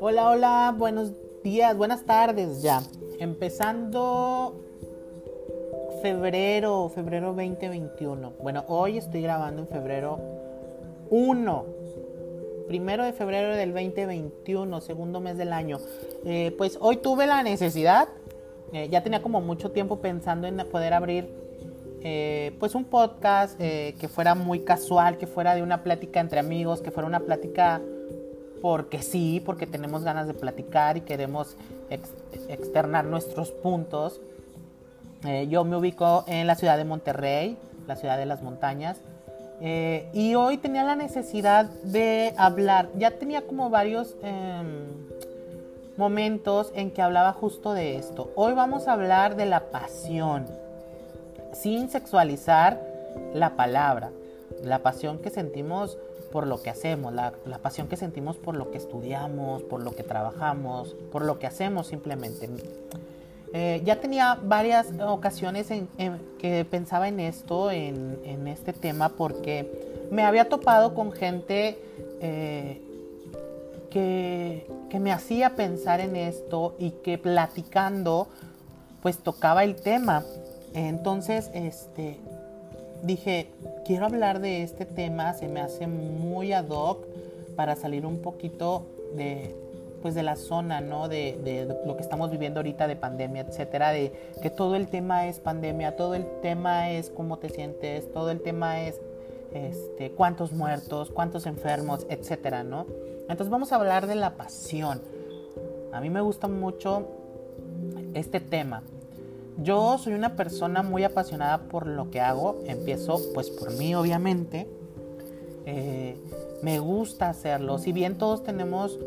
Hola, hola, buenos días, buenas tardes ya. Empezando febrero, febrero 2021. Bueno, hoy estoy grabando en febrero 1. Primero de febrero del 2021, segundo mes del año. Eh, pues hoy tuve la necesidad, eh, ya tenía como mucho tiempo pensando en poder abrir eh, pues un podcast que fuera muy casual, que fuera de una plática entre amigos, que fuera una plática porque sí, porque tenemos ganas de platicar y queremos externar nuestros puntos. yo me ubico en la ciudad de Monterrey, la ciudad de las montañas. y hoy tenía la necesidad de hablar. Ya tenía como varios em, momentos en que hablaba justo de esto. Hoy vamos a hablar de la pasión, sin sexualizar la palabra, la pasión que sentimos por lo que hacemos, la, pasión que sentimos por lo que estudiamos, por lo que trabajamos, por lo que hacemos simplemente. Eh, ya tenía varias ocasiones en, que pensaba en esto, en, este tema, porque me había topado con gente eh, que, me hacía pensar en esto y que platicando pues tocaba el tema. Entonces, este, dije, quiero hablar de este tema, se me hace muy ad hoc para salir un poquito de, pues de la zona, ¿no? De, de, lo que estamos viviendo ahorita de pandemia, etcétera, de que todo el tema es pandemia, todo el tema es cómo te sientes, todo el tema es este, cuántos muertos, cuántos enfermos, etcétera, ¿no? Entonces vamos a hablar de la pasión. A mí me gusta mucho este tema. Yo soy una persona muy apasionada por lo que hago. Empiezo pues por mí obviamente. Eh, me gusta hacerlo. Si bien todos tenemos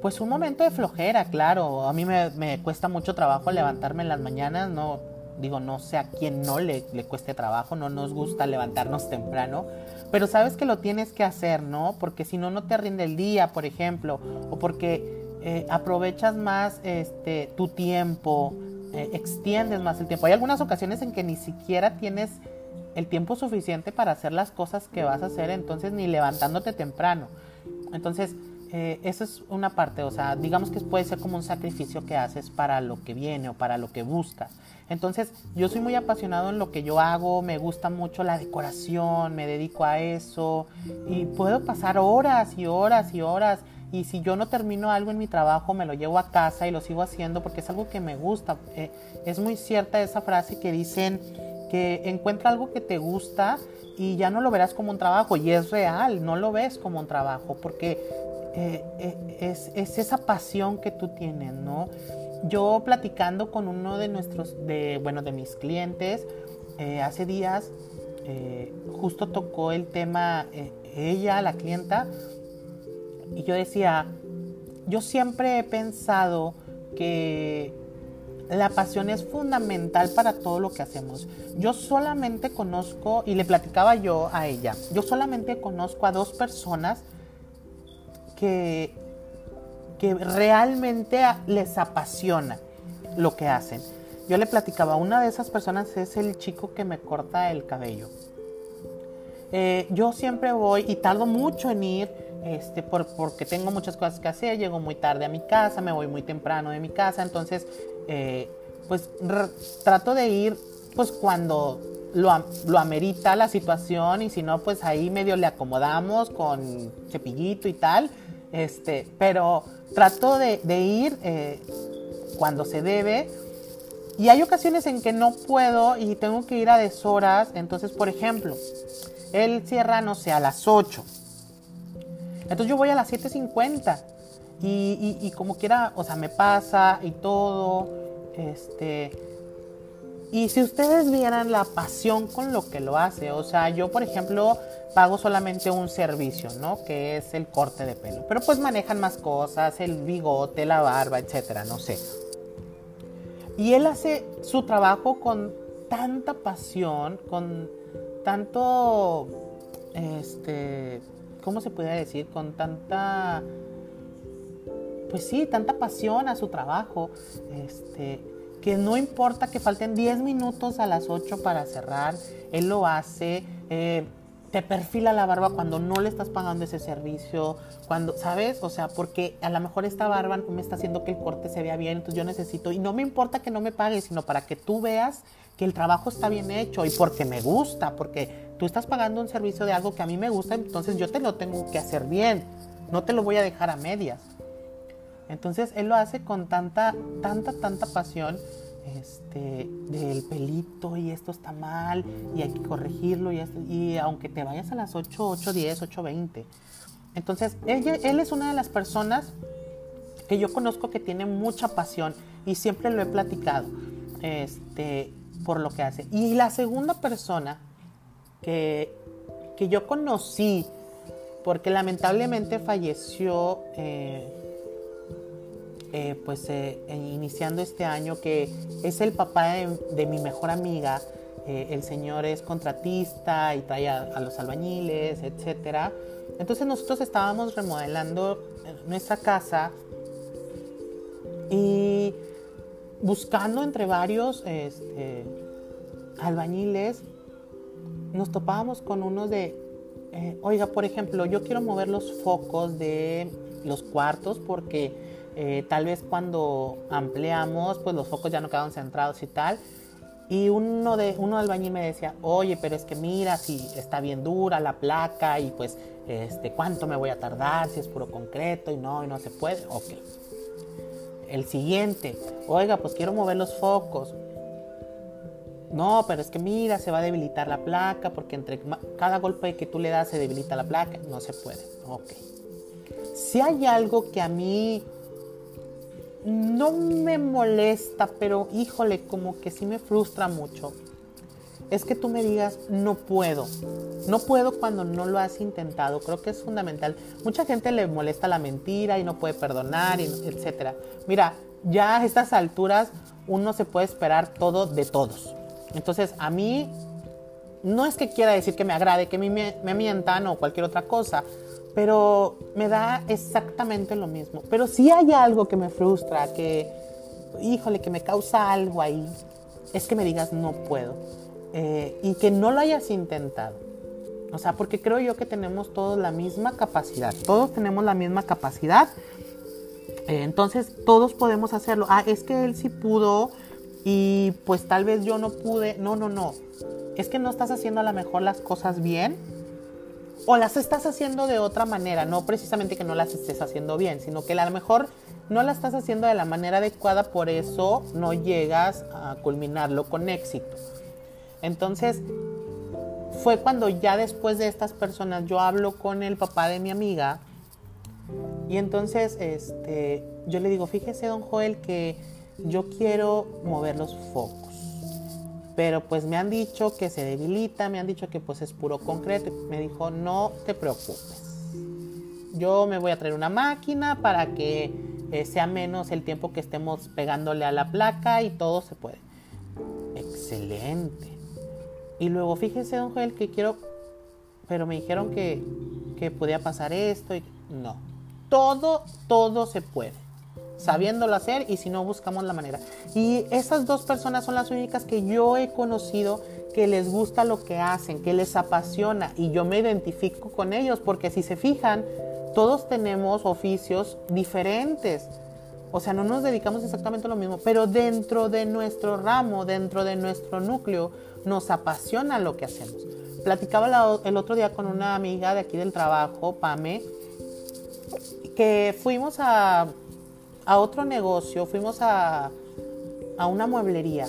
pues un momento de flojera, claro. A mí me, cuesta mucho trabajo levantarme en las mañanas. No digo, no sé a quién no le, le cueste trabajo. No nos gusta levantarnos temprano pero sabes que lo tienes que hacer, ¿no? Porque si no, no te rinde el día, por ejemplo, o porque eh, aprovechas más este, tu tiempo, eh, extiendes más el tiempo. Hay algunas ocasiones en que ni siquiera tienes el tiempo suficiente para hacer las cosas que vas a hacer, entonces ni levantándote temprano. Entonces, eh, esa es una parte, o sea, digamos que puede ser como un sacrificio que haces para lo que viene o para lo que buscas. Entonces, yo soy muy apasionado en lo que yo hago, me gusta mucho la decoración, me dedico a eso y puedo pasar horas y horas y horas. Y si yo no termino algo en mi trabajo, me lo llevo a casa y lo sigo haciendo porque es algo que me gusta. Eh, es muy cierta esa frase que dicen que encuentra algo que te gusta y ya no lo verás como un trabajo. Y es real, no lo ves como un trabajo porque eh, eh, es, es, esa pasión que tú tienes, ¿no? yo platicando con uno de nuestros, de, bueno, de mis clientes, eh, hace días, justo tocó el tema ella, la clienta, y yo decía, yo siempre he pensado que la pasión es fundamental para todo lo que hacemos. Yo solamente conozco, y le platicaba yo a ella, yo solamente conozco a dos personas que que realmente les apasiona lo que hacen. Yo le platicaba, una de esas personas es el chico que me corta el cabello. Eh, yo siempre voy y tardo mucho en ir este, por, porque tengo muchas cosas que hacer, llego muy tarde a mi casa, me voy muy temprano de mi casa, entonces eh, pues trato de ir pues cuando lo, lo, amerita la situación y si no pues ahí medio le acomodamos con cepillito y tal, este, pero trato de, ir eh, cuando se debe. Y hay ocasiones en que no puedo y tengo que ir a deshoras. Entonces, por ejemplo, él cierra, no sé, a las 8. Entonces yo voy a las 7.50. Y, y, como quiera, o sea, me pasa y todo. Este. Y si ustedes vieran la pasión con lo que lo hace, o sea, yo por ejemplo pago solamente un servicio, ¿no? Que es el corte de pelo. Pero pues manejan más cosas, el bigote, la barba, etcétera, no sé. Y él hace su trabajo con tanta pasión, con tanto, este, ¿cómo se puede decir? Con tanta, pues sí, tanta pasión a su trabajo, este, que no importa que falten 10 minutos a las 8 para cerrar, él lo hace. Eh, te perfila la barba cuando no le estás pagando ese servicio, cuando, ¿sabes? O sea, porque a lo mejor esta barba me está haciendo que el corte se vea bien, entonces yo necesito, y no me importa que no me pagues, sino para que tú veas que el trabajo está bien hecho y porque me gusta, porque tú estás pagando un servicio de algo que a mí me gusta, entonces yo te lo tengo que hacer bien, no te lo voy a dejar a medias. Entonces él lo hace con tanta, tanta, tanta pasión este, del pelito y esto está mal y hay que corregirlo y, y aunque te vayas a las 8, 8, 10, 8, 20. Entonces, él es una de las personas que yo conozco que tiene mucha pasión y siempre lo he platicado este, por lo que hace. Y la segunda persona que, que yo conocí, porque lamentablemente falleció eh, eh, pues eh, iniciando este año, que es el papá de, mi mejor amiga. El señor es contratista y trae a, los albañiles, etc. Entonces nosotros estábamos remodelando nuestra casa y buscando entre varios este, albañiles, nos topábamos con unos de, oiga, por ejemplo, yo quiero mover los focos de los cuartos porque eh, tal vez cuando ampliamos, pues los focos ya no quedaron centrados y tal. Y uno de uno albañil me decía, oye, pero es que mira si está bien dura la placa y pues este, cuánto me voy a tardar si es puro concreto y no, y no se puede. Ok. El siguiente, oiga, pues quiero mover los focos. No, pero es que mira, se va a debilitar la placa porque entre cada golpe que tú le das se debilita la placa. No se puede. Ok. Si hay algo que a mí no me molesta, pero híjole, como que sí me frustra mucho. Es que tú me digas, no puedo. No puedo cuando no lo has intentado. Creo que es fundamental. Mucha gente le molesta la mentira y no puede perdonar, etc. Mira, ya a estas alturas uno se puede esperar todo de todos. Entonces, a mí no es que quiera decir que me agrade que me, me mientan o cualquier otra cosa, pero me da exactamente lo mismo. Pero si hay algo que me frustra, que, híjole, que me causa algo ahí, es que me digas no puedo eh, y que no lo hayas intentado. O sea, porque creo yo que tenemos todos la misma capacidad, todos tenemos la misma capacidad, eh, entonces todos podemos hacerlo. Ah, es que él sí pudo y pues tal vez yo no pude. No, no, no. Es que no estás haciendo a lo mejor las cosas bien o las estás haciendo de otra manera, no precisamente que no las estés haciendo bien, sino que a lo mejor no la estás haciendo de la manera adecuada, por eso no llegas a culminarlo con éxito. Entonces, fue cuando ya después de estas personas yo hablo con el papá de mi amiga y entonces este, yo le digo, fíjese don Joel que yo quiero mover los focos pero pues me han dicho que se debilita, me han dicho que pues es puro concreto. Me dijo, no te preocupes. Yo me voy a traer una máquina para que eh, sea menos el tiempo que estemos pegándole a la placa y todo se puede. Excelente. Y luego fíjese, don Joel, que quiero, pero me dijeron que, que podía pasar esto y no. Todo, todo se puede sabiéndolo hacer y si no buscamos la manera. Y esas dos personas son las únicas que yo he conocido que les gusta lo que hacen, que les apasiona y yo me identifico con ellos porque si se fijan, todos tenemos oficios diferentes. O sea, no nos dedicamos exactamente a lo mismo, pero dentro de nuestro ramo, dentro de nuestro núcleo, nos apasiona lo que hacemos. Platicaba el otro día con una amiga de aquí del trabajo, Pame, que fuimos a otro negocio, fuimos a, a una mueblería.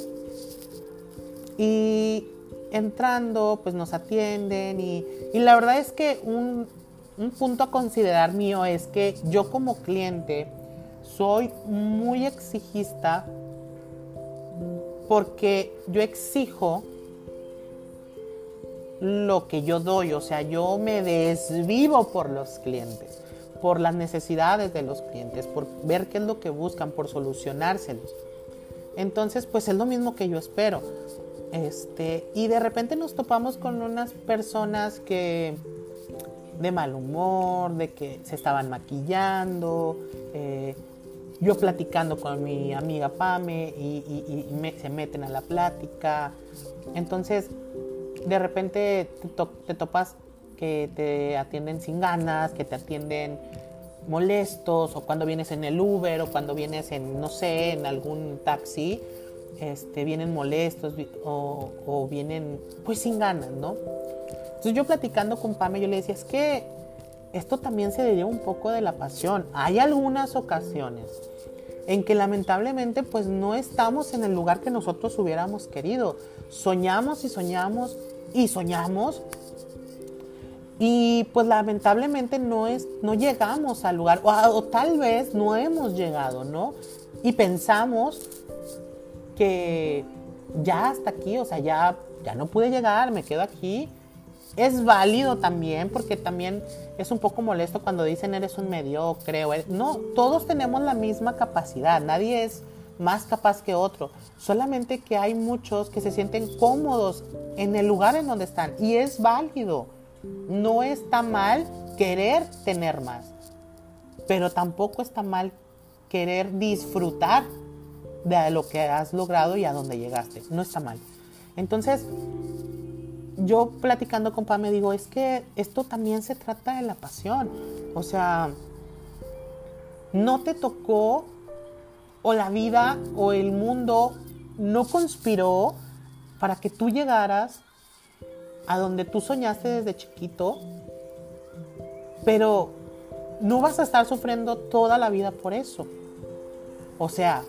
Y entrando, pues nos atienden y, y la verdad es que un, un, punto a considerar mío es que yo como cliente soy muy exigista porque yo exijo lo que yo doy, o sea, yo me desvivo por los clientes por las necesidades de los clientes, por ver qué es lo que buscan, por solucionárselos. Entonces, pues es lo mismo que yo espero. Este, y de repente nos topamos con unas personas que de mal humor, de que se estaban maquillando, eh, yo platicando con mi amiga Pame y, se meten a la plática. Entonces, de repente te topas que te atienden sin ganas, que te atienden molestos, o cuando vienes en el Uber, o cuando vienes en, no sé, en algún taxi, este, vienen molestos o, vienen pues sin ganas, ¿no? Entonces yo platicando con Pame, yo le decía, es que esto también se deriva un poco de la pasión. Hay algunas ocasiones en que lamentablemente pues no estamos en el lugar que nosotros hubiéramos querido. Soñamos y soñamos y soñamos y pues lamentablemente no es no llegamos al lugar o, tal vez no hemos llegado, ¿no? Y pensamos que ya hasta aquí, o sea, ya ya no pude llegar, me quedo aquí es válido también, porque también es un poco molesto cuando dicen eres un mediocre. O No, todos tenemos la misma capacidad, nadie es más capaz que otro. Solamente que hay muchos que se sienten cómodos en el lugar en donde están. Y es válido. No está mal querer tener más. Pero tampoco está mal querer disfrutar de lo que has logrado y a dónde llegaste. No está mal. Entonces, yo platicando con me digo, es que esto también se trata de la pasión. O sea, no te tocó o la vida o el mundo no conspiró para que tú llegaras a donde tú soñaste desde chiquito, pero no vas a estar sufriendo toda la vida por eso. O sea,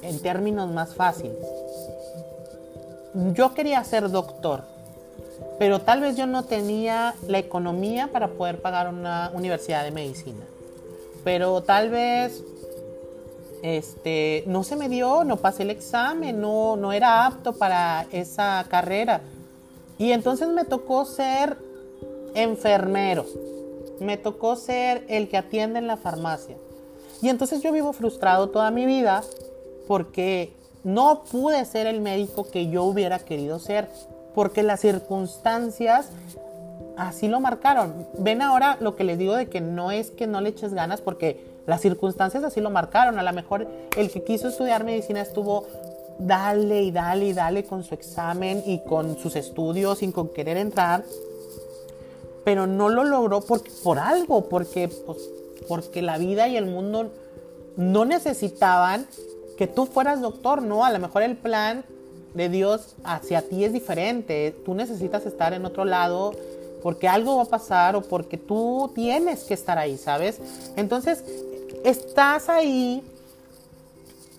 en términos más fáciles. Yo quería ser doctor pero tal vez yo no tenía la economía para poder pagar una universidad de medicina. Pero tal vez este, no se me dio, no pasé el examen, no, no era apto para esa carrera. Y entonces me tocó ser enfermero, me tocó ser el que atiende en la farmacia. Y entonces yo vivo frustrado toda mi vida porque no pude ser el médico que yo hubiera querido ser porque las circunstancias así lo marcaron. Ven ahora lo que les digo de que no es que no le eches ganas, porque las circunstancias así lo marcaron. A lo mejor el que quiso estudiar medicina estuvo dale y dale y dale con su examen y con sus estudios y con querer entrar, pero no lo logró por, por algo, porque, pues, porque la vida y el mundo no necesitaban que tú fueras doctor, ¿no? A lo mejor el plan de Dios hacia ti es diferente. Tú necesitas estar en otro lado porque algo va a pasar o porque tú tienes que estar ahí, ¿sabes? Entonces, estás ahí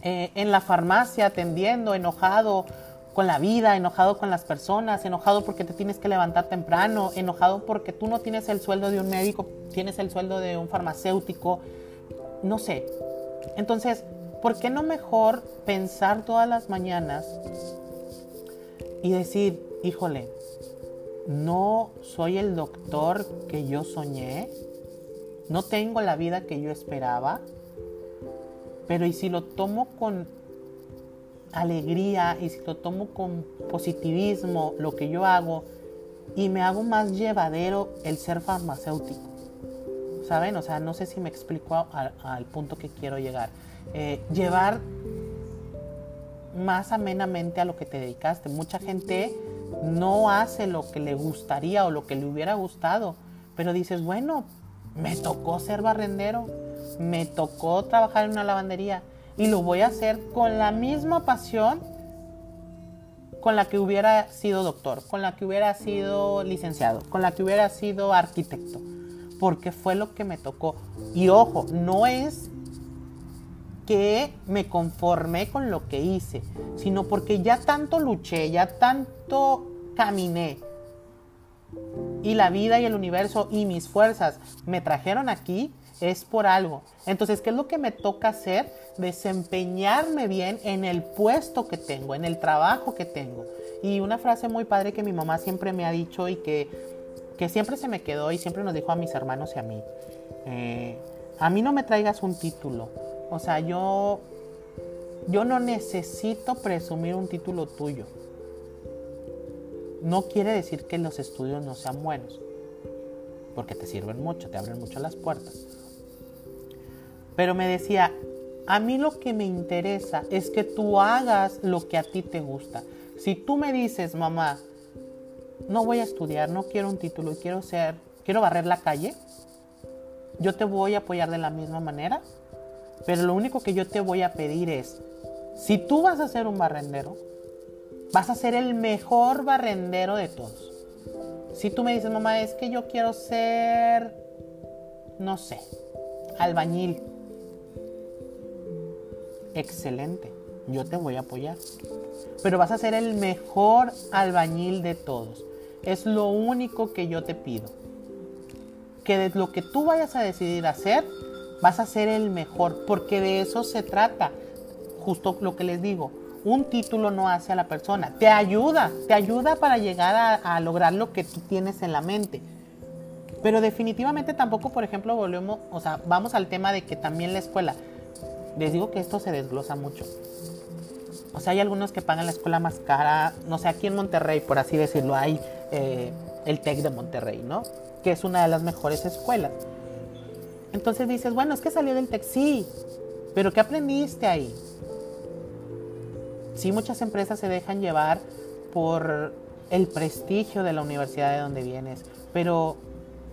eh, en la farmacia atendiendo, enojado con la vida, enojado con las personas, enojado porque te tienes que levantar temprano, enojado porque tú no tienes el sueldo de un médico, tienes el sueldo de un farmacéutico, no sé. Entonces, ¿por qué no mejor pensar todas las mañanas y decir, híjole, no soy el doctor que yo soñé, no tengo la vida que yo esperaba, pero y si lo tomo con alegría y si lo tomo con positivismo, lo que yo hago, y me hago más llevadero el ser farmacéutico. ¿Saben? O sea, no sé si me explico al, punto que quiero llegar. Eh, llevar más amenamente a lo que te dedicaste. Mucha gente no hace lo que le gustaría o lo que le hubiera gustado, pero dices, bueno, me tocó ser barrendero, me tocó trabajar en una lavandería y lo voy a hacer con la misma pasión con la que hubiera sido doctor, con la que hubiera sido licenciado, con la que hubiera sido arquitecto, porque fue lo que me tocó. Y ojo, no es que me conformé con lo que hice, sino porque ya tanto luché, ya tanto caminé. Y la vida y el universo y mis fuerzas me trajeron aquí, es por algo. Entonces, ¿qué es lo que me toca hacer? Desempeñarme bien en el puesto que tengo, en el trabajo que tengo. Y una frase muy padre que mi mamá siempre me ha dicho y que, que siempre se me quedó y siempre nos dijo a mis hermanos y a mí. Eh, a mí no me traigas un título, o sea, yo, yo no necesito presumir un título tuyo. No quiere decir que los estudios no sean buenos, porque te sirven mucho, te abren mucho las puertas. Pero me decía, a mí lo que me interesa es que tú hagas lo que a ti te gusta. Si tú me dices, mamá, no voy a estudiar, no quiero un título y quiero ser, quiero barrer la calle, yo te voy a apoyar de la misma manera, pero lo único que yo te voy a pedir es, si tú vas a ser un barrendero, vas a ser el mejor barrendero de todos. Si tú me dices, mamá, es que yo quiero ser, no sé, albañil. Excelente, yo te voy a apoyar. Pero vas a ser el mejor albañil de todos. Es lo único que yo te pido. Que de lo que tú vayas a decidir hacer, vas a ser el mejor, porque de eso se trata. Justo lo que les digo, un título no hace a la persona, te ayuda, te ayuda para llegar a, lograr lo que tú tienes en la mente. Pero definitivamente tampoco, por ejemplo, volvemos, o sea, vamos al tema de que también la escuela, les digo que esto se desglosa mucho. O sea, hay algunos que pagan la escuela más cara, no sé, aquí en Monterrey, por así decirlo, hay eh, el TEC de Monterrey, ¿no? Que es una de las mejores escuelas. Entonces dices, bueno, es que salió del TEC, sí, pero ¿qué aprendiste ahí? Sí, muchas empresas se dejan llevar por el prestigio de la universidad de donde vienes, pero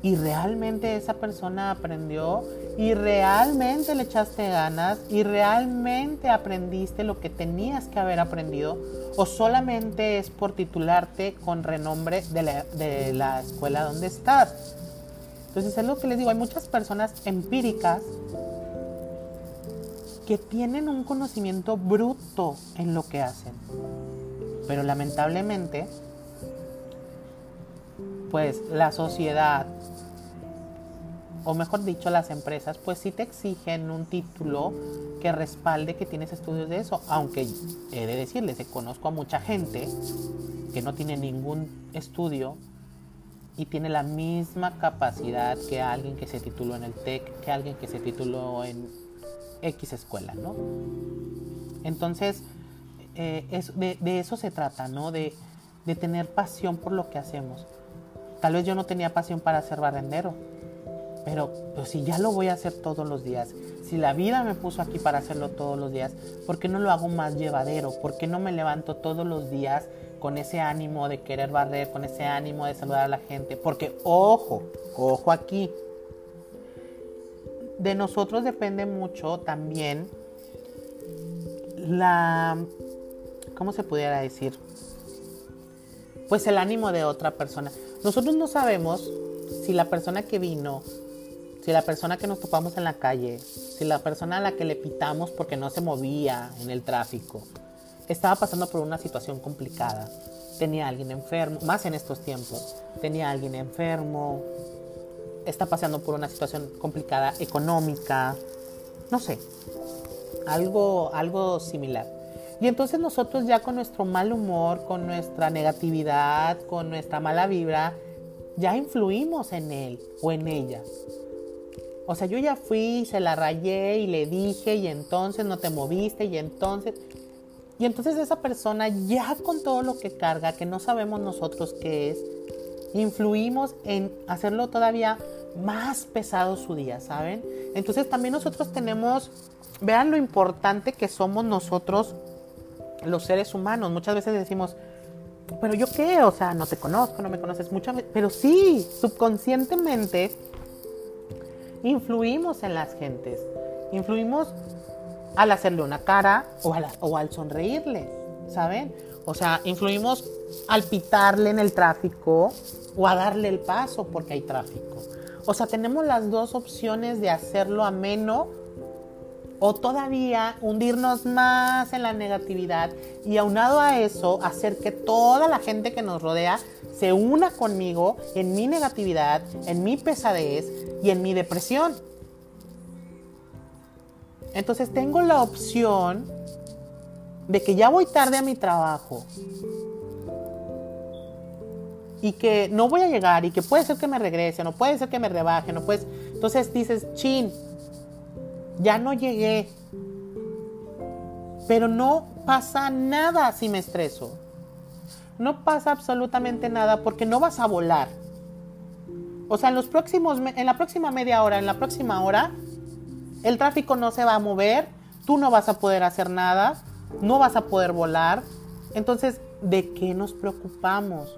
¿y realmente esa persona aprendió y realmente le echaste ganas y realmente aprendiste lo que tenías que haber aprendido o solamente es por titularte con renombre de la, de la escuela donde estás. Entonces es lo que les digo, hay muchas personas empíricas que tienen un conocimiento bruto en lo que hacen, pero lamentablemente pues la sociedad o mejor dicho, las empresas, pues sí te exigen un título que respalde que tienes estudios de eso. Aunque he de decirles, conozco a mucha gente que no tiene ningún estudio y tiene la misma capacidad que alguien que se tituló en el TEC, que alguien que se tituló en X escuela, ¿no? Entonces, eh, de, de, eso se trata, ¿no? De, tener pasión por lo que hacemos. Tal vez yo no tenía pasión para ser barrendero pero pues, si ya lo voy a hacer todos los días, si la vida me puso aquí para hacerlo todos los días, ¿por qué no lo hago más llevadero? ¿Por qué no me levanto todos los días con ese ánimo de querer barrer, con ese ánimo de saludar a la gente? Porque ojo, ojo aquí. De nosotros depende mucho también la... ¿Cómo se pudiera decir? Pues el ánimo de otra persona. Nosotros no sabemos si la persona que vino si la persona que nos topamos en la calle, si la persona a la que le pitamos porque no se movía en el tráfico, estaba pasando por una situación complicada, tenía alguien enfermo, más en estos tiempos, tenía alguien enfermo, está pasando por una situación complicada económica, no sé, algo, algo similar. Y entonces nosotros ya con nuestro mal humor, con nuestra negatividad, con nuestra mala vibra, ya influimos en él o en ella. O sea, yo ya fui, se la rayé y le dije y entonces no te moviste y entonces... Y entonces esa persona ya con todo lo que carga, que no sabemos nosotros qué es, influimos en hacerlo todavía más pesado su día, ¿saben? Entonces también nosotros tenemos, vean lo importante que somos nosotros los seres humanos. Muchas veces decimos, pero yo qué, o sea, no te conozco, no me conoces mucho, pero sí, subconscientemente influimos en las gentes. Influimos al hacerle una cara o, o al sonreírle, ¿saben? O sea, influimos al pitarle en el tráfico o a darle el paso porque hay tráfico. O sea, tenemos las dos opciones de hacerlo ameno o todavía hundirnos más en la negatividad y aunado a eso hacer que toda la gente que nos rodea se una conmigo en mi negatividad, en mi pesadez y en mi depresión. Entonces tengo la opción de que ya voy tarde a mi trabajo y que no voy a llegar y que puede ser que me regrese, no puede ser que me rebaje, no puedes. Entonces dices, chin, ya no llegué. Pero no pasa nada si me estreso. No pasa absolutamente nada porque no vas a volar. O sea, en los próximos en la próxima media hora, en la próxima hora, el tráfico no se va a mover, tú no vas a poder hacer nada, no vas a poder volar. Entonces, ¿de qué nos preocupamos?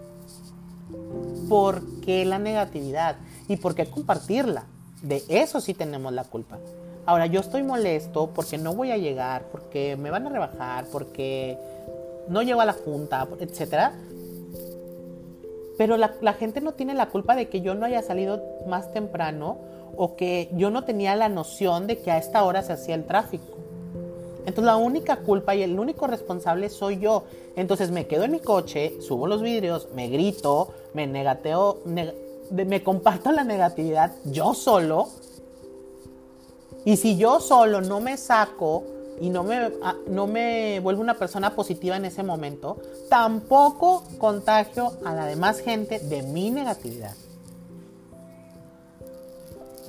¿Por qué la negatividad? ¿Y por qué compartirla? De eso sí tenemos la culpa. Ahora, yo estoy molesto porque no voy a llegar, porque me van a rebajar, porque no llego a la junta, etc. Pero la, la, gente no tiene la culpa de que yo no haya salido más temprano o que yo no tenía la noción de que a esta hora se hacía el tráfico. Entonces la única culpa y el único responsable soy yo. Entonces me quedo en mi coche, subo los vidrios, me grito, me negateo, me comparto la negatividad yo solo. Y si yo solo no me saco y no me, ah, no me vuelvo una persona positiva en ese momento, tampoco contagio a la demás gente de mi negatividad.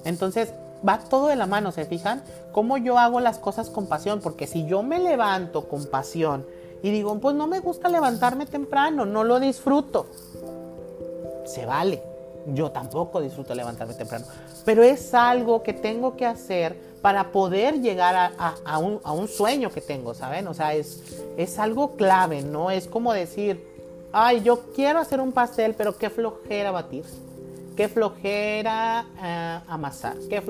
Entonces, va todo de la mano, ¿se fijan? Cómo yo hago las cosas con pasión, porque si yo me levanto con pasión y digo, pues no me gusta levantarme temprano, no lo disfruto, se vale. Yo tampoco disfruto levantarme temprano, pero es algo que tengo que hacer para poder llegar a, un, un, sueño que tengo, ¿saben? O sea, es, es algo clave, ¿no? Es como decir, ay, yo quiero hacer un pastel, pero qué flojera batir qué flojera eh, amasar, qué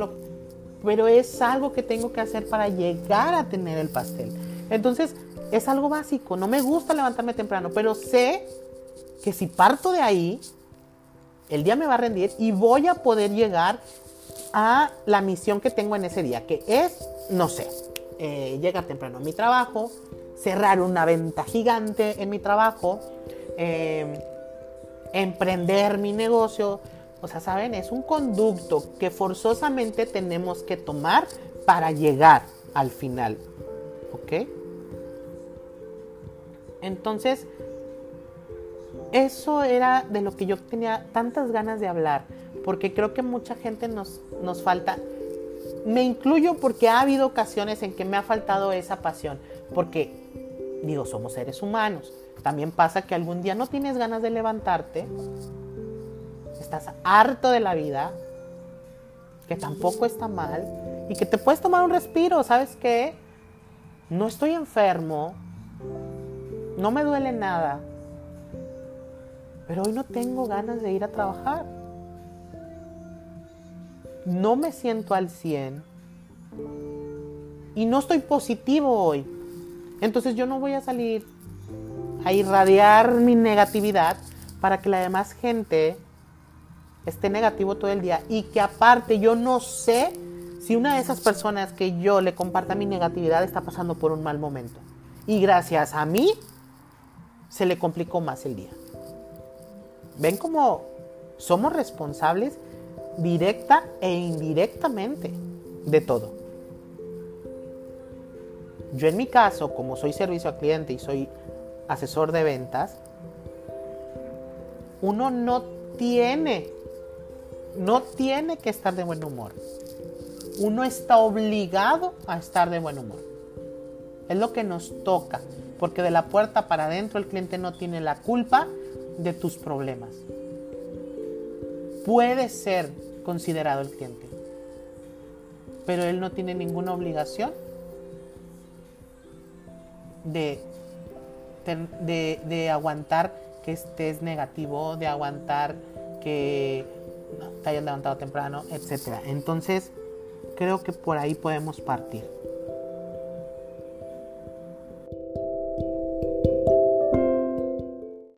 pero es algo que tengo que hacer para llegar a tener el pastel. Entonces, es algo básico, no me gusta levantarme temprano, pero sé que si parto de ahí, el día me va a rendir y voy a poder llegar a la misión que tengo en ese día, que es, no sé, eh, llegar temprano a mi trabajo, cerrar una venta gigante en mi trabajo, eh, emprender mi negocio, o sea, ¿saben? Es un conducto que forzosamente tenemos que tomar para llegar al final. ¿Ok? Entonces, eso era de lo que yo tenía tantas ganas de hablar, porque creo que mucha gente nos, nos falta. Me incluyo porque ha habido ocasiones en que me ha faltado esa pasión, porque digo, somos seres humanos. También pasa que algún día no tienes ganas de levantarte estás harto de la vida, que tampoco está mal, y que te puedes tomar un respiro, ¿sabes qué? No estoy enfermo, no me duele nada, pero hoy no tengo ganas de ir a trabajar. No me siento al 100 y no estoy positivo hoy. Entonces yo no voy a salir a irradiar mi negatividad para que la demás gente esté negativo todo el día y que aparte yo no sé si una de esas personas que yo le comparta mi negatividad está pasando por un mal momento. Y gracias a mí se le complicó más el día. ¿Ven cómo somos responsables directa e indirectamente de todo? Yo en mi caso, como soy servicio al cliente y soy asesor de ventas, uno no tiene no tiene que estar de buen humor. Uno está obligado a estar de buen humor. Es lo que nos toca, porque de la puerta para adentro el cliente no tiene la culpa de tus problemas. Puede ser considerado el cliente, pero él no tiene ninguna obligación de, de, de aguantar que estés negativo, de aguantar que te hayas levantado temprano, etcétera. Entonces, creo que por ahí podemos partir.